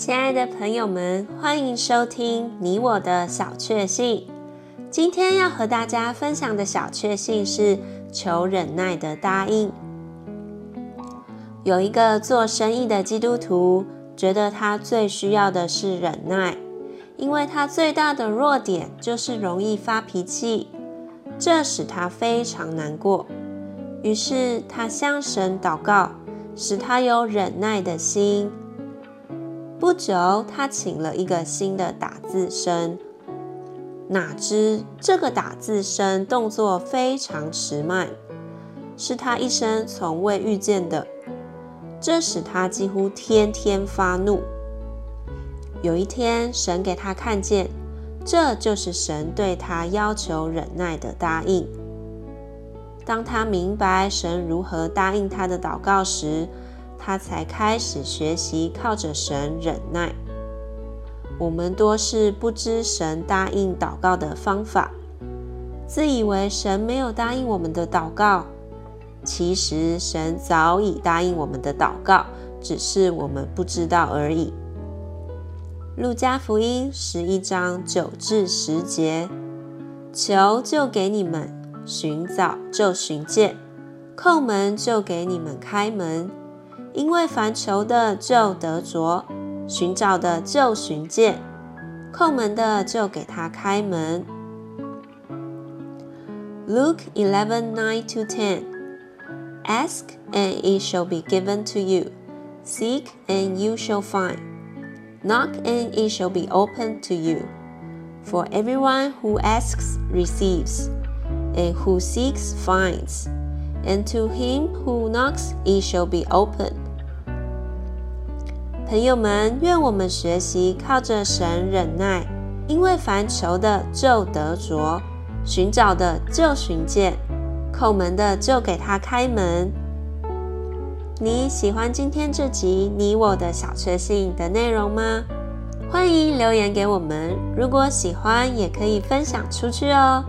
亲爱的朋友们，欢迎收听你我的小确幸。今天要和大家分享的小确幸是求忍耐的答应。有一个做生意的基督徒，觉得他最需要的是忍耐，因为他最大的弱点就是容易发脾气，这使他非常难过。于是他向神祷告，使他有忍耐的心。不久，他请了一个新的打字生，哪知这个打字生动作非常迟慢，是他一生从未遇见的。这使他几乎天天发怒。有一天，神给他看见，这就是神对他要求忍耐的答应。当他明白神如何答应他的祷告时，他才开始学习靠着神忍耐。我们多是不知神答应祷告的方法，自以为神没有答应我们的祷告，其实神早已答应我们的祷告，只是我们不知道而已。路加福音十一章九至十节：求就给你们，寻找就寻见，叩门就给你们开门。因为凡求的就得着，寻找的就寻见，叩门的就给他开门。Luke 11:9 to 10 Ask and it shall be given to you. Seek and you shall find. Knock and it shall be opened to you. For everyone who asks receives, and who seeks finds. And to him who knocks, it shall be open 朋友们，愿我们学习靠着神忍耐，因为凡求的就得着，寻找的就寻见，叩门的就给他开门。你喜欢今天这集你我的小确幸的内容吗？欢迎留言给我们，如果喜欢，也可以分享出去哦。